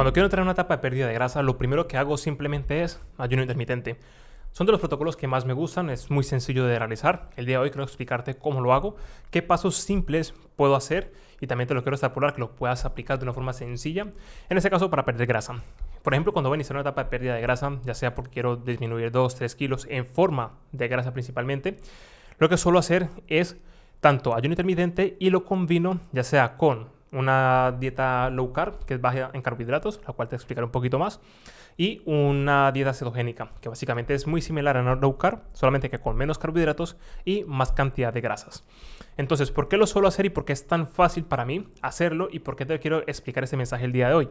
Cuando quiero entrar en una etapa de pérdida de grasa, lo primero que hago simplemente es ayuno intermitente. Son de los protocolos que más me gustan, es muy sencillo de realizar. El día de hoy quiero explicarte cómo lo hago, qué pasos simples puedo hacer y también te lo quiero extrapolar que lo puedas aplicar de una forma sencilla, en este caso para perder grasa. Por ejemplo, cuando voy a iniciar una etapa de pérdida de grasa, ya sea porque quiero disminuir 2, 3 kilos en forma de grasa principalmente, lo que suelo hacer es tanto ayuno intermitente y lo combino ya sea con una dieta low carb, que es baja en carbohidratos, la cual te explicaré un poquito más, y una dieta cetogénica, que básicamente es muy similar a una low carb, solamente que con menos carbohidratos y más cantidad de grasas. Entonces, ¿por qué lo suelo hacer y por qué es tan fácil para mí hacerlo y por qué te quiero explicar este mensaje el día de hoy?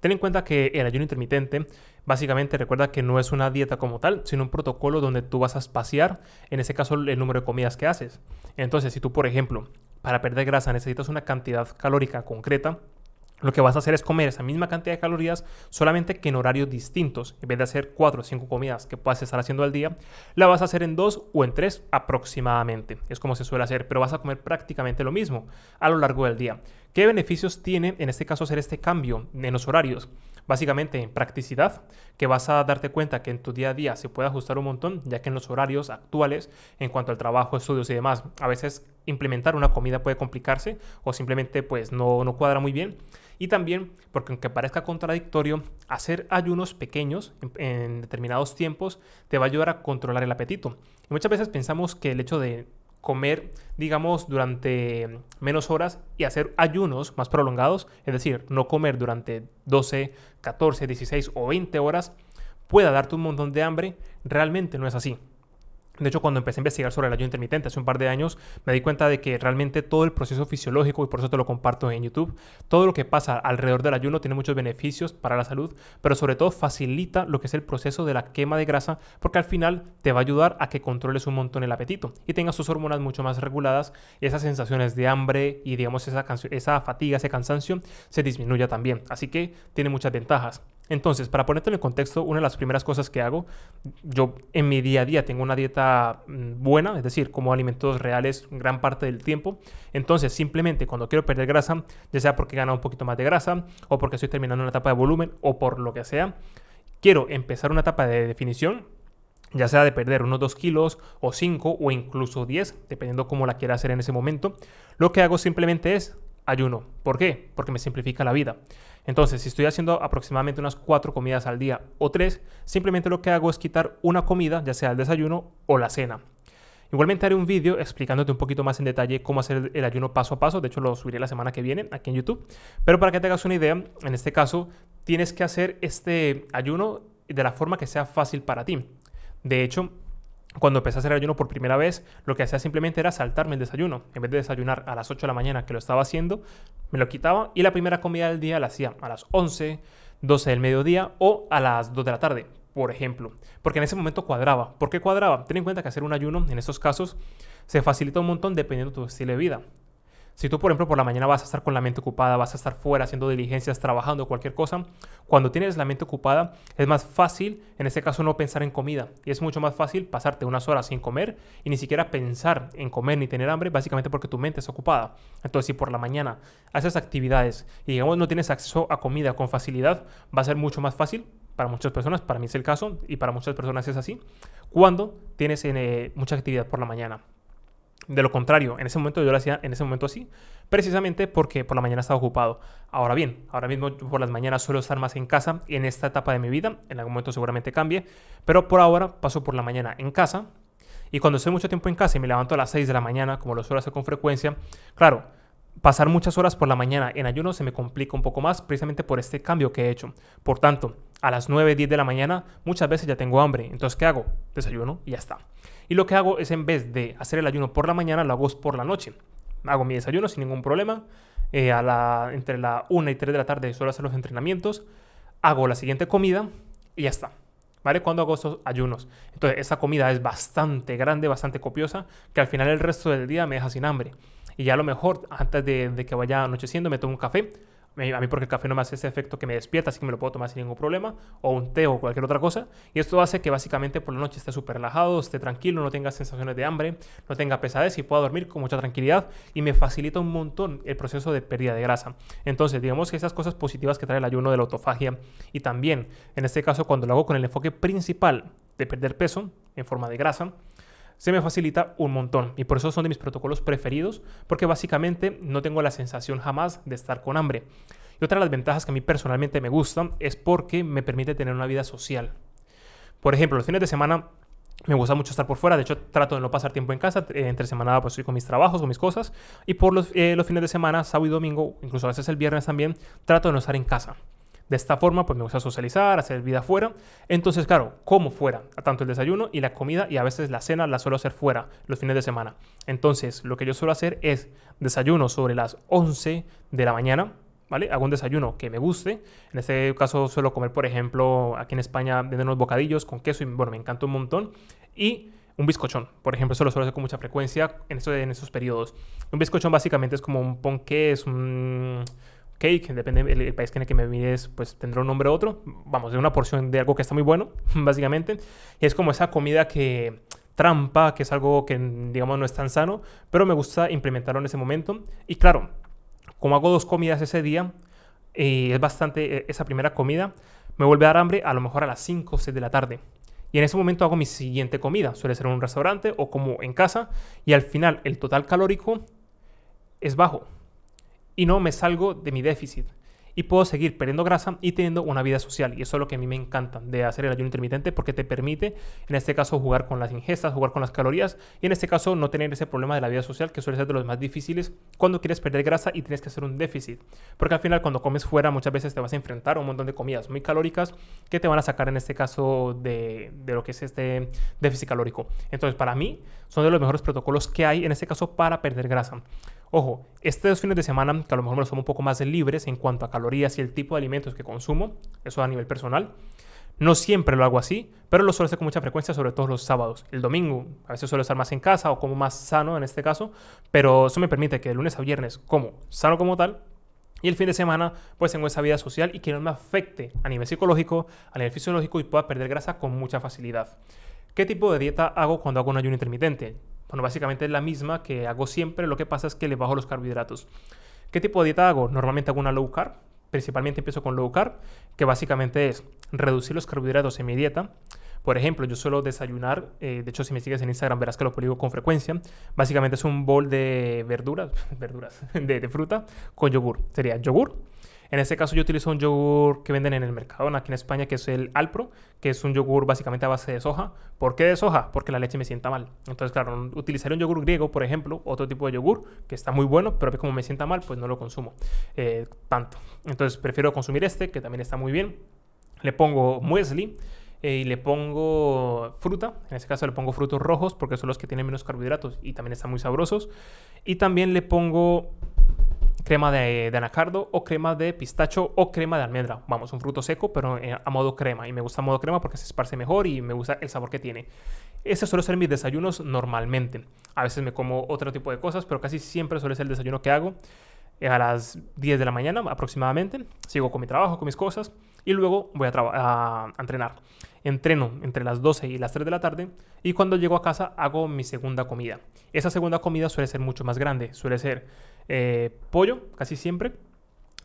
Ten en cuenta que el ayuno intermitente básicamente recuerda que no es una dieta como tal, sino un protocolo donde tú vas a espaciar, en ese caso, el número de comidas que haces. Entonces, si tú, por ejemplo, para perder grasa necesitas una cantidad calórica concreta, lo que vas a hacer es comer esa misma cantidad de calorías, solamente que en horarios distintos. En vez de hacer 4 o 5 comidas que puedas estar haciendo al día, la vas a hacer en 2 o en 3 aproximadamente. Es como se suele hacer, pero vas a comer prácticamente lo mismo a lo largo del día. ¿Qué beneficios tiene en este caso hacer este cambio en los horarios? Básicamente en practicidad, que vas a darte cuenta que en tu día a día se puede ajustar un montón, ya que en los horarios actuales, en cuanto al trabajo, estudios y demás, a veces implementar una comida puede complicarse o simplemente pues no, no cuadra muy bien. Y también, porque aunque parezca contradictorio, hacer ayunos pequeños en, determinados tiempos te va a ayudar a controlar el apetito. Y muchas veces pensamos que el hecho de comer, digamos, durante menos horas y hacer ayunos más prolongados, es decir, no comer durante 12, 14, 16 o 20 horas, pueda darte un montón de hambre, realmente no es así. De hecho, cuando empecé a investigar sobre el ayuno intermitente hace un par de años, me di cuenta de que realmente todo el proceso fisiológico, y por eso te lo comparto en YouTube, todo lo que pasa alrededor del ayuno tiene muchos beneficios para la salud, pero sobre todo facilita lo que es el proceso de la quema de grasa, porque al final te va a ayudar a que controles un montón el apetito y tengas tus hormonas mucho más reguladas y esas sensaciones de hambre y digamos esa, esa fatiga, ese cansancio se disminuya también. Así que tiene muchas ventajas. Entonces, para ponerte en el contexto, una de las primeras cosas que hago, yo en mi día a día tengo una dieta mm, buena, es decir, como alimentos reales gran parte del tiempo. Entonces, simplemente cuando quiero perder grasa, ya sea porque he ganado un poquito más de grasa, o porque estoy terminando una etapa de volumen, o por lo que sea, quiero empezar una etapa de definición, ya sea de perder unos 2 kilos, o 5, o incluso 10, dependiendo cómo la quiera hacer en ese momento, lo que hago simplemente es ayuno. ¿Por qué? Porque me simplifica la vida. Entonces, si estoy haciendo aproximadamente unas cuatro comidas al día o tres, simplemente lo que hago es quitar una comida, ya sea el desayuno o la cena. Igualmente haré un vídeo explicándote un poquito más en detalle cómo hacer el ayuno paso a paso. De hecho, lo subiré la semana que viene aquí en YouTube. Pero para que te hagas una idea, en este caso, tienes que hacer este ayuno de la forma que sea fácil para ti. De hecho, cuando empecé a hacer ayuno por primera vez, lo que hacía simplemente era saltarme el desayuno. En vez de desayunar a las 8 de la mañana, que lo estaba haciendo, me lo quitaba y la primera comida del día la hacía a las 11, 12 del mediodía o a las 2 de la tarde, por ejemplo. Porque en ese momento cuadraba. ¿Por qué cuadraba? Ten en cuenta que hacer un ayuno en estos casos se facilita un montón dependiendo de tu estilo de vida. Si tú, por ejemplo, por la mañana vas a estar con la mente ocupada, vas a estar fuera haciendo diligencias, trabajando, cualquier cosa, cuando tienes la mente ocupada es más fácil, en este caso, no pensar en comida. Y es mucho más fácil pasarte unas horas sin comer y ni siquiera pensar en comer ni tener hambre, básicamente porque tu mente es ocupada. Entonces, si por la mañana haces actividades y, digamos, no tienes acceso a comida con facilidad, va a ser mucho más fácil para muchas personas, para mí es el caso y para muchas personas es así, cuando tienes eh, mucha actividad por la mañana. De lo contrario, en ese momento yo lo hacía en ese momento así, precisamente porque por la mañana estaba ocupado. Ahora bien, ahora mismo por las mañanas suelo estar más en casa en esta etapa de mi vida, en algún momento seguramente cambie, pero por ahora paso por la mañana en casa y cuando estoy mucho tiempo en casa y me levanto a las 6 de la mañana, como lo suelo hacer con frecuencia, claro, pasar muchas horas por la mañana en ayuno se me complica un poco más precisamente por este cambio que he hecho. Por tanto, a las 9, 10 de la mañana muchas veces ya tengo hambre. Entonces, ¿qué hago? Desayuno y ya está. Y lo que hago es en vez de hacer el ayuno por la mañana, lo hago por la noche. Hago mi desayuno sin ningún problema. Eh, a la, entre la 1 y 3 de la tarde suelo hacer los entrenamientos. Hago la siguiente comida y ya está. ¿Vale? Cuando hago estos ayunos. Entonces, esa comida es bastante grande, bastante copiosa, que al final el resto del día me deja sin hambre. Y ya a lo mejor, antes de, que vaya anocheciendo, me tomo un café, a mí porque el café no me hace ese efecto que me despierta, así que me lo puedo tomar sin ningún problema, o un té o cualquier otra cosa. Y esto hace que básicamente por la noche esté súper relajado, esté tranquilo, no tenga sensaciones de hambre, no tenga pesadez y pueda dormir con mucha tranquilidad y me facilita un montón el proceso de pérdida de grasa. Entonces, digamos que esas cosas positivas que trae el ayuno de la autofagia y también, en este caso, cuando lo hago con el enfoque principal de perder peso en forma de grasa, se me facilita un montón. Y por eso son de mis protocolos preferidos, porque básicamente no tengo la sensación jamás de estar con hambre. Y otra de las ventajas que a mí personalmente me gustan es porque me permite tener una vida social. Por ejemplo, los fines de semana me gusta mucho estar por fuera, de hecho trato de no pasar tiempo en casa, eh, entre semana pues estoy con mis trabajos, con mis cosas, y por los, eh, los fines de semana, sábado y domingo, incluso a veces el viernes también, trato de no estar en casa. De esta forma, pues me gusta socializar, hacer vida fuera. Entonces, claro, como fuera, tanto el desayuno y la comida y a veces la cena la suelo hacer fuera los fines de semana. Entonces, lo que yo suelo hacer es desayuno sobre las 11 de la mañana, ¿vale? Hago un desayuno que me guste. En este caso suelo comer, por ejemplo, aquí en España venden unos bocadillos con queso y, bueno, me encanta un montón. Y un bizcochón, por ejemplo, eso lo suelo hacer con mucha frecuencia en, eso, en esos periodos. Un bizcochón básicamente es como un ponqué, es un cake, depende del país en el que me mires, pues tendrá un nombre u otro. Vamos, de una porción de algo que está muy bueno, básicamente. Y es como esa comida que trampa, que es algo que digamos no es tan sano, pero me gusta implementarlo en ese momento. Y claro, como hago dos comidas ese día, y es bastante, e, esa primera comida me vuelve a dar hambre a lo mejor a las 5 o 6 de la tarde. Y en ese momento hago mi siguiente comida. Suele ser en un restaurante o como en casa. Y al final el total calórico es bajo y no me salgo de mi déficit. Y puedo seguir perdiendo grasa y teniendo una vida social. Y eso es lo que a mí me encanta de hacer el ayuno intermitente porque te permite, en este caso, jugar con las ingestas, jugar con las calorías y en este caso no tener ese problema de la vida social que suele ser de los más difíciles cuando quieres perder grasa y tienes que hacer un déficit. Porque al final cuando comes fuera muchas veces te vas a enfrentar a un montón de comidas muy calóricas que te van a sacar en este caso de, de lo que es este déficit calórico. Entonces para mí son de los mejores protocolos que hay en este caso para perder grasa. Ojo, estos fines de semana, que a lo mejor me los un poco más libres en cuanto a calorías y el tipo de alimentos que consumo, eso a nivel personal. No siempre lo hago así, pero lo suelo hacer con mucha frecuencia, sobre todo los sábados. El domingo, a veces suelo estar más en casa o como más sano en este caso, pero eso me permite que de lunes a viernes como sano como tal, y el fin de semana, pues tengo esa vida social y que no me afecte a nivel psicológico, a nivel fisiológico y pueda perder grasa con mucha facilidad. ¿Qué tipo de dieta hago cuando hago un ayuno intermitente? Bueno, básicamente es la misma que hago siempre, lo que pasa es que le bajo los carbohidratos. ¿Qué tipo de dieta hago? Normalmente hago una low carb, principalmente empiezo con low carb, que básicamente es reducir los carbohidratos en mi dieta. Por ejemplo, yo suelo desayunar, eh, de hecho si me sigues en Instagram verás que lo publico con frecuencia. Básicamente es un bol de verduras, verduras, de, de fruta con yogur. Sería yogur, en este caso yo utilizo un yogur que venden en el mercado aquí en España, que es el Alpro, que es un yogur básicamente a base de soja. ¿Por qué de soja? Porque la leche me sienta mal. Entonces, claro, utilizaré un yogur griego, por ejemplo, otro tipo de yogur, que está muy bueno, pero como me sienta mal, pues no lo consumo eh, tanto. Entonces, prefiero consumir este, que también está muy bien. Le pongo muesli eh, y le pongo fruta. En este caso le pongo frutos rojos porque son los que tienen menos carbohidratos y también están muy sabrosos. Y también le pongo crema de, anacardo o crema de pistacho o crema de almendra. Vamos, un fruto seco, pero eh, a modo crema. Y me gusta a modo crema porque se esparce mejor y me gusta el sabor que tiene. Ese suele ser mis desayunos normalmente. A veces me como otro tipo de cosas, pero casi siempre suele ser el desayuno que hago eh, a las 10 de la mañana aproximadamente. Sigo con mi trabajo, con mis cosas y luego voy a, a, entrenar. Entreno entre las 12 y las 3 de la tarde y cuando llego a casa hago mi segunda comida. Esa segunda comida suele ser mucho más grande, suele ser eh, pollo casi siempre.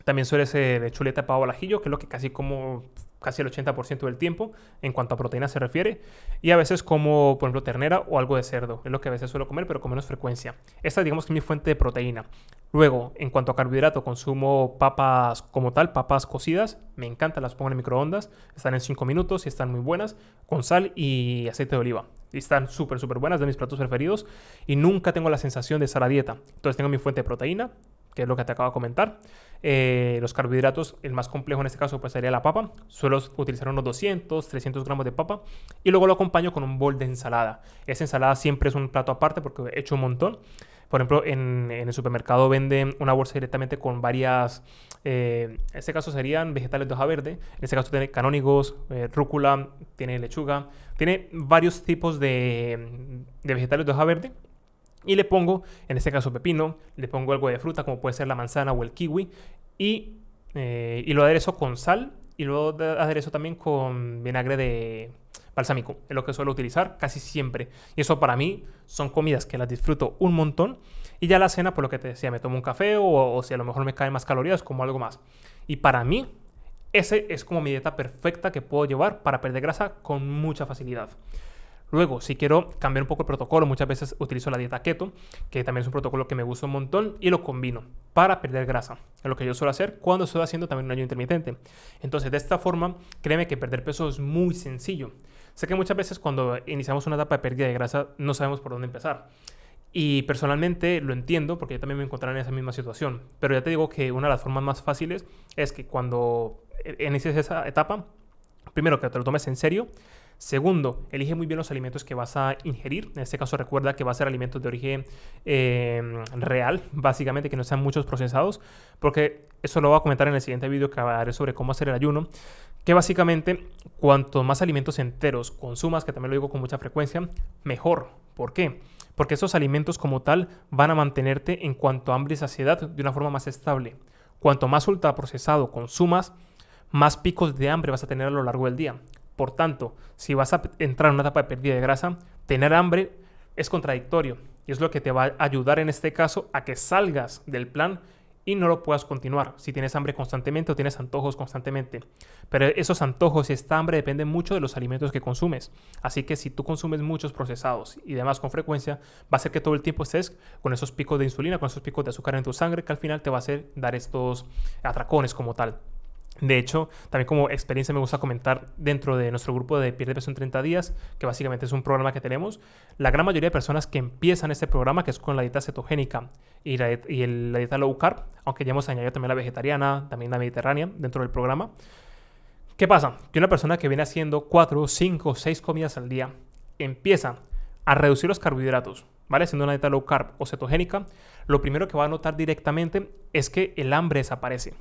También suele ser chuleta pavo al ajillo, que es lo que casi como casi el 80% del tiempo en cuanto a proteína se refiere. Y a veces como, por ejemplo, ternera o algo de cerdo. Es lo que a veces suelo comer, pero con menos frecuencia. Esta digamos que es mi fuente de proteína. Luego, en cuanto a carbohidrato, consumo papas como tal, papas cocidas. Me encantan, las pongo en microondas. Están en 5 minutos y están muy buenas. Con sal y aceite de oliva. Están súper, súper buenas, de mis platos preferidos. Y nunca tengo la sensación de estar a dieta. Entonces tengo mi fuente de proteína, que es lo que te acabo de comentar. Eh, los carbohidratos, el más complejo en este caso pues sería la papa. Suelo utilizar unos 200, 300 gramos de papa y luego lo acompaño con un bol de ensalada. Esa ensalada siempre es un plato aparte porque he hecho un montón. Por ejemplo, en, el supermercado venden una bolsa directamente con varias, eh, en este caso serían vegetales de hoja verde, en este caso tiene canónigos, eh, rúcula, tiene lechuga, tiene varios tipos de, de vegetales de hoja verde. Y le pongo, en este caso pepino, le pongo algo de fruta como puede ser la manzana o el kiwi y eh, y lo aderezo con sal y luego aderezo también con vinagre de balsámico. Es lo que suelo utilizar casi siempre. Y eso para mí son comidas que las disfruto un montón. Y ya la cena, por lo que te decía, me tomo un café o, o si a lo mejor me caen más calorías, como algo más. Y para mí, ese es como mi dieta perfecta que puedo llevar para perder grasa con mucha facilidad. Luego, si quiero cambiar un poco el protocolo, muchas veces utilizo la dieta keto, que también es un protocolo que me gusta un montón, y lo combino para perder grasa. Es lo que yo suelo hacer cuando estoy haciendo también un ayuno intermitente. Entonces, de esta forma, créeme que perder peso es muy sencillo. Sé que muchas veces cuando iniciamos una etapa de pérdida de grasa no sabemos por dónde empezar. Y personalmente lo entiendo porque yo también me encontraré en esa misma situación. Pero ya te digo que una de las formas más fáciles es que cuando inicies esa etapa, primero que te lo tomes en serio Segundo, elige muy bien los alimentos que vas a ingerir. En este caso recuerda que va a ser alimentos de origen em, real, básicamente que no sean muchos procesados, porque eso lo voy a comentar en el siguiente vídeo que hablaré sobre cómo hacer el ayuno, que básicamente cuanto más alimentos enteros consumas, que también lo digo con mucha frecuencia, mejor. ¿Por qué? Porque esos alimentos como tal van a mantenerte en cuanto a hambre y saciedad de una forma más estable. Cuanto más ultraprocesado consumas, más picos de hambre vas a tener a lo largo del día. Por tanto, si vas a entrar en una etapa de pérdida de grasa, tener hambre es contradictorio y es lo que te va a ayudar en este caso a que salgas del plan y no lo puedas continuar si tienes hambre constantemente o tienes antojos constantemente. Pero esos antojos y esta hambre dependen mucho de los alimentos que consumes. Así que si tú consumes muchos procesados y demás con frecuencia, va a ser que todo el tiempo estés con esos picos de insulina, con esos picos de azúcar en tu sangre, que al final te va a hacer dar estos atracones como tal. De hecho, también como experiencia me gusta comentar dentro de nuestro grupo de Pierde Peso en 30 días, que básicamente es un programa que tenemos, la gran mayoría de personas que empiezan este programa, que es con la dieta cetogénica y la, dieta low carb, aunque ya hemos añadido también la vegetariana, también la mediterránea dentro del programa, ¿qué pasa? Que una persona que viene haciendo 4, 5, 6 comidas al día empieza a reducir los carbohidratos, ¿vale? Haciendo una dieta low carb o cetogénica, lo primero que va a notar directamente es que el hambre desaparece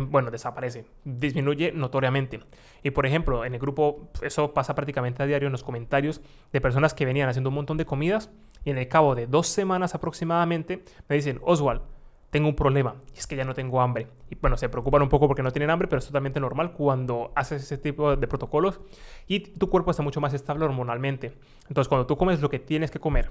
bueno, desaparece, disminuye notoriamente. Y por ejemplo, en el grupo, eso pasa prácticamente a diario en los comentarios de personas que venían haciendo un montón de comidas y en el cabo de dos semanas aproximadamente me dicen, Oswald, tengo un problema es que ya no tengo hambre. Y bueno, se preocupan un poco porque no tienen hambre, pero es totalmente normal cuando haces ese tipo de protocolos y tu cuerpo está mucho más estable hormonalmente. Entonces, cuando tú comes lo que tienes que comer,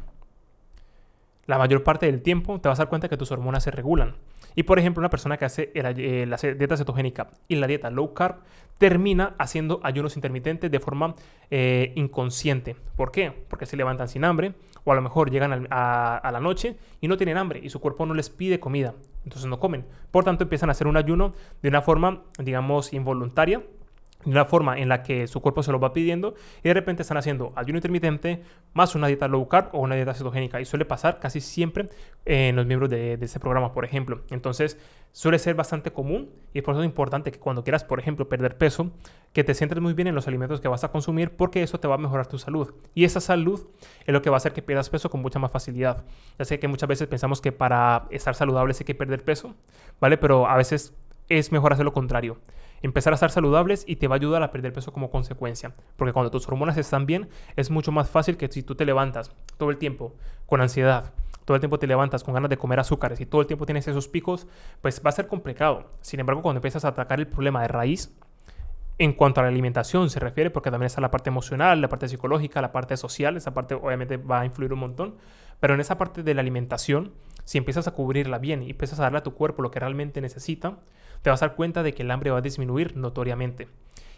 la mayor parte del tiempo te vas a dar cuenta que tus hormonas se regulan. Y por ejemplo, una persona que hace eh, la dieta cetogénica y la dieta low carb termina haciendo ayunos intermitentes de forma eh, inconsciente. ¿Por qué? Porque se levantan sin hambre o a lo mejor llegan a, a la noche y no tienen hambre y su cuerpo no les pide comida. Entonces no comen. Por tanto, empiezan a hacer un ayuno de una forma, digamos, involuntaria de una forma en la que su cuerpo se lo va pidiendo y de repente están haciendo ayuno intermitente más una dieta low carb o una dieta cetogénica y suele pasar casi siempre en los miembros de, este programa, por ejemplo. Entonces suele ser bastante común y por eso es importante que cuando quieras, por ejemplo, perder peso, que te sientes muy bien en los alimentos que vas a consumir porque eso te va a mejorar tu salud. Y esa salud es lo que va a hacer que pierdas peso con mucha más facilidad. Ya sé que muchas veces pensamos que para estar saludables hay que perder peso, ¿vale? Pero a veces es mejor hacer lo contrario empezar a estar saludables y te va a ayudar a perder peso como consecuencia. Porque cuando tus hormonas están bien, es mucho más fácil que si tú te levantas todo el tiempo con ansiedad, todo el tiempo te levantas con ganas de comer azúcares y todo el tiempo tienes esos picos, pues va a ser complicado. Sin embargo, cuando empiezas a atacar el problema de raíz, en cuanto a la alimentación se refiere, porque también está la parte emocional, la parte psicológica, la parte social, esa parte obviamente va a influir un montón, pero en esa parte de la alimentación, si empiezas a cubrirla bien y empiezas a darle a tu cuerpo lo que realmente necesita, te vas a dar cuenta de que el hambre va a disminuir notoriamente.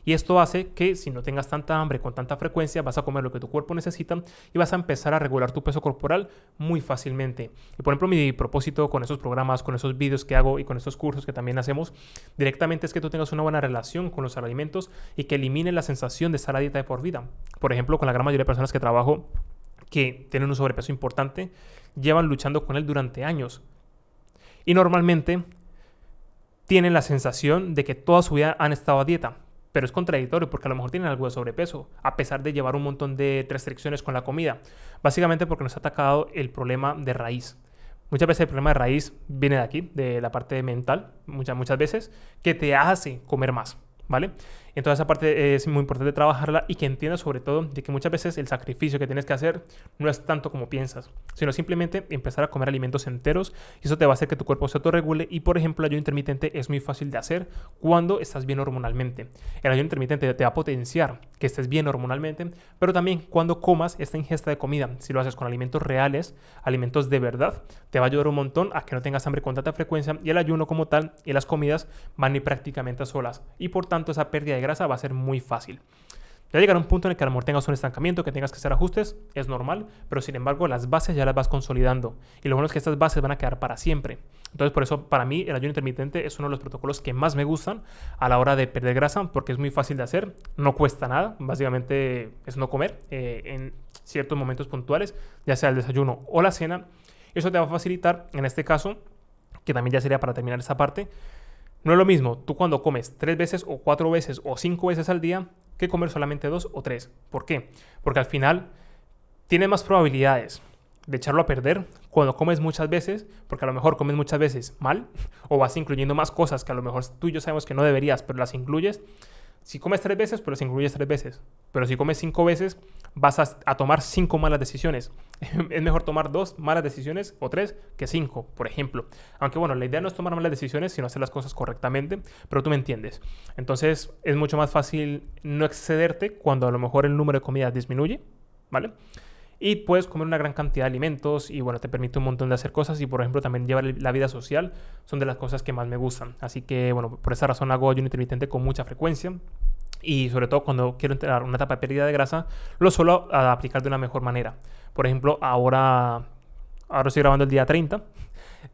Y esto hace que si no tengas tanta hambre con tanta frecuencia, vas a comer lo que tu cuerpo necesita y vas a empezar a regular tu peso corporal muy fácilmente. Y por ejemplo, mi propósito con esos programas, con esos vídeos que hago y con estos cursos que también hacemos, directamente es que tú tengas una buena relación con los alimentos y que elimine la sensación de estar a dieta de por vida. Por ejemplo, con la gran mayoría de personas que trabajo que tienen un sobrepeso importante, llevan luchando con él durante años. Y normalmente tienen la sensación de que toda su vida han estado a dieta. Pero es contradictorio porque a lo mejor tienen algo de sobrepeso, a pesar de llevar un montón de restricciones con la comida. Básicamente porque nos ha atacado el problema de raíz. Muchas veces el problema de raíz viene de aquí, de la parte mental, muchas, muchas veces, que te hace comer más, ¿vale? Entonces esa parte es muy importante trabajarla y que entiendas sobre todo de que muchas veces el sacrificio que tienes que hacer no es tanto como piensas, sino simplemente empezar a comer alimentos enteros y eso te va a hacer que tu cuerpo se autorregule y por ejemplo el ayuno intermitente es muy fácil de hacer cuando estás bien hormonalmente. El ayuno intermitente te va a potenciar que estés bien hormonalmente, pero también cuando comas esta ingesta de comida, si lo haces con alimentos reales, alimentos de verdad, te va a ayudar un montón a que no tengas hambre con tanta frecuencia y el ayuno como tal y las comidas van a ir prácticamente solas y por tanto esa pérdida de grasa va a ser muy fácil. Ya llegará un punto en el que a lo mejor tengas un estancamiento, que tengas que hacer ajustes, es normal, pero sin embargo las bases ya las vas consolidando. Y lo bueno es que estas bases van a quedar para siempre. Entonces por eso para mí el ayuno intermitente es uno de los protocolos que más me gustan a la hora de perder grasa, porque es muy fácil de hacer, no cuesta nada, básicamente es no comer eh, en ciertos momentos puntuales, ya sea el desayuno o la cena. Eso te va a facilitar, en este caso, que también ya sería para terminar esta parte, no es lo mismo tú cuando comes tres veces o cuatro veces o cinco veces al día que comer solamente dos o tres. ¿Por qué? Porque al final tienes más probabilidades de echarlo a perder cuando comes muchas veces, porque a lo mejor comes muchas veces mal o vas incluyendo más cosas que a lo mejor tú y yo sabemos que no deberías, pero las incluyes si comes tres veces, pero si incluyes tres veces. Pero si comes cinco veces, vas a, tomar cinco malas decisiones. es mejor tomar dos malas decisiones o tres que cinco, por ejemplo. Aunque bueno, la idea no es tomar malas decisiones, sino hacer las cosas correctamente, pero tú me entiendes. Entonces es mucho más fácil no excederte cuando a lo mejor el número de comidas disminuye, ¿vale? Y puedes comer una gran cantidad de alimentos y bueno, te permite un montón de hacer cosas y por ejemplo también llevar la vida social son de las cosas que más me gustan. Así que bueno, por esa razón hago ayuno intermitente con mucha frecuencia y sobre todo cuando quiero entrar una etapa de pérdida de grasa, lo suelo aplicar de una mejor manera. Por ejemplo, ahora, ahora estoy grabando el día 30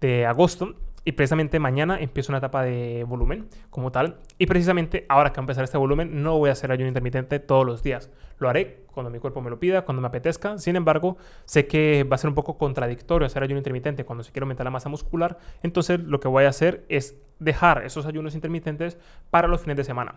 de agosto y precisamente mañana empiezo una etapa de volumen como tal. Y precisamente ahora que empezar este volumen, no voy a hacer ayuno intermitente todos los días. Lo haré cuando mi cuerpo me lo pida, cuando me apetezca. Sin embargo, sé que va a ser un poco contradictorio hacer ayuno intermitente cuando se quiere aumentar la masa muscular. Entonces, lo que voy a hacer es dejar esos ayunos intermitentes para los fines de semana.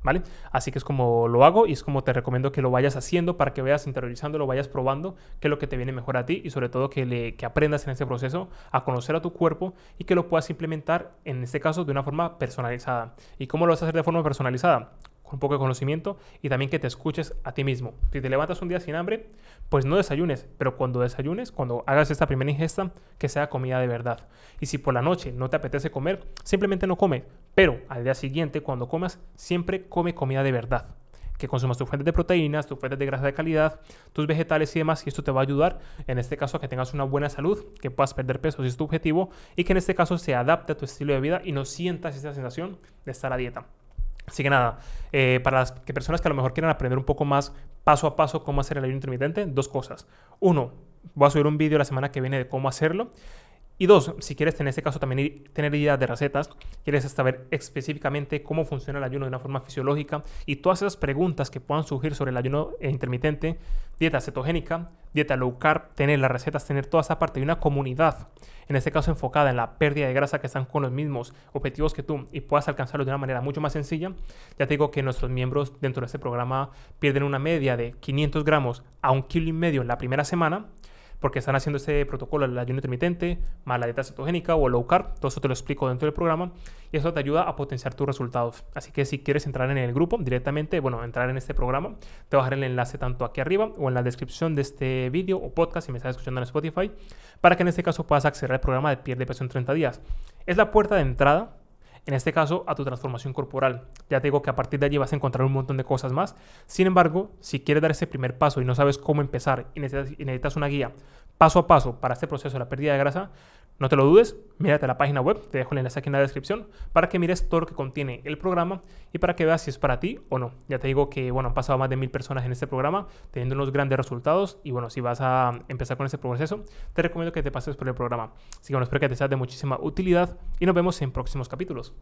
¿Vale? Así que es como lo hago y es como te recomiendo que lo vayas haciendo para que vayas interiorizando, lo vayas probando, qué es lo que te viene mejor a ti y sobre todo que, le, que aprendas en este proceso a conocer a tu cuerpo y que lo puedas implementar en este caso de una forma personalizada. ¿Y cómo lo vas a hacer de forma personalizada? Con poco de conocimiento y también que te escuches a ti mismo. Si te levantas un día sin hambre, pues no desayunes, pero cuando desayunes, cuando hagas esta primera ingesta, que sea comida de verdad. Y si por la noche no te apetece comer, simplemente no come, pero al día siguiente, cuando comas, siempre come comida de verdad. Que consumas tus fuentes de proteínas, tus fuentes de grasa de calidad, tus vegetales y demás, y esto te va a ayudar, en este caso, a que tengas una buena salud, que puedas perder peso si es tu objetivo, y que en este caso se adapte a tu estilo de vida y no sientas esa sensación de estar a dieta. Así que nada, eh, para las personas que a lo mejor quieran aprender un poco más paso a paso cómo hacer el ayuno intermitente, dos cosas. Uno, voy a subir un vídeo la semana que viene de cómo hacerlo. Y dos, si quieres en este caso también tener ideas de recetas, quieres saber específicamente cómo funciona el ayuno de una forma fisiológica y todas esas preguntas que puedan surgir sobre el ayuno intermitente, dieta cetogénica, dieta low carb, tener las recetas, tener toda esa parte de una comunidad, en este caso enfocada en la pérdida de grasa que están con los mismos objetivos que tú y puedas alcanzarlo de una manera mucho más sencilla, ya te digo que nuestros miembros dentro de este programa pierden una media de 500 gramos a un kilo y medio en la primera semana porque están haciendo este protocolo del ayuno intermitente, más la dieta cetogénica o low carb. Todo eso te lo explico dentro del programa y eso te ayuda a potenciar tus resultados. Así que si quieres entrar en el grupo directamente, bueno, entrar en este programa, te voy a dejar el enlace tanto aquí arriba o en la descripción de este vídeo o podcast si me estás escuchando en Spotify, para que en este caso puedas acceder al programa de pierde peso en 30 días. Es la puerta de entrada en este caso a tu transformación corporal. Ya te digo que a partir de allí vas a encontrar un montón de cosas más. Sin embargo, si quieres dar ese primer paso y no sabes cómo empezar y necesitas, una guía paso a paso para este proceso de la pérdida de grasa, no te lo dudes, mírate la página web, te dejo el enlace aquí en la descripción para que mires todo lo que contiene el programa y para que veas si es para ti o no. Ya te digo que, bueno, han pasado más de mil personas en este programa teniendo unos grandes resultados y, bueno, si vas a empezar con este proceso, te recomiendo que te pases por el programa. Así que, bueno, espero que te sea de muchísima utilidad y nos vemos en próximos capítulos.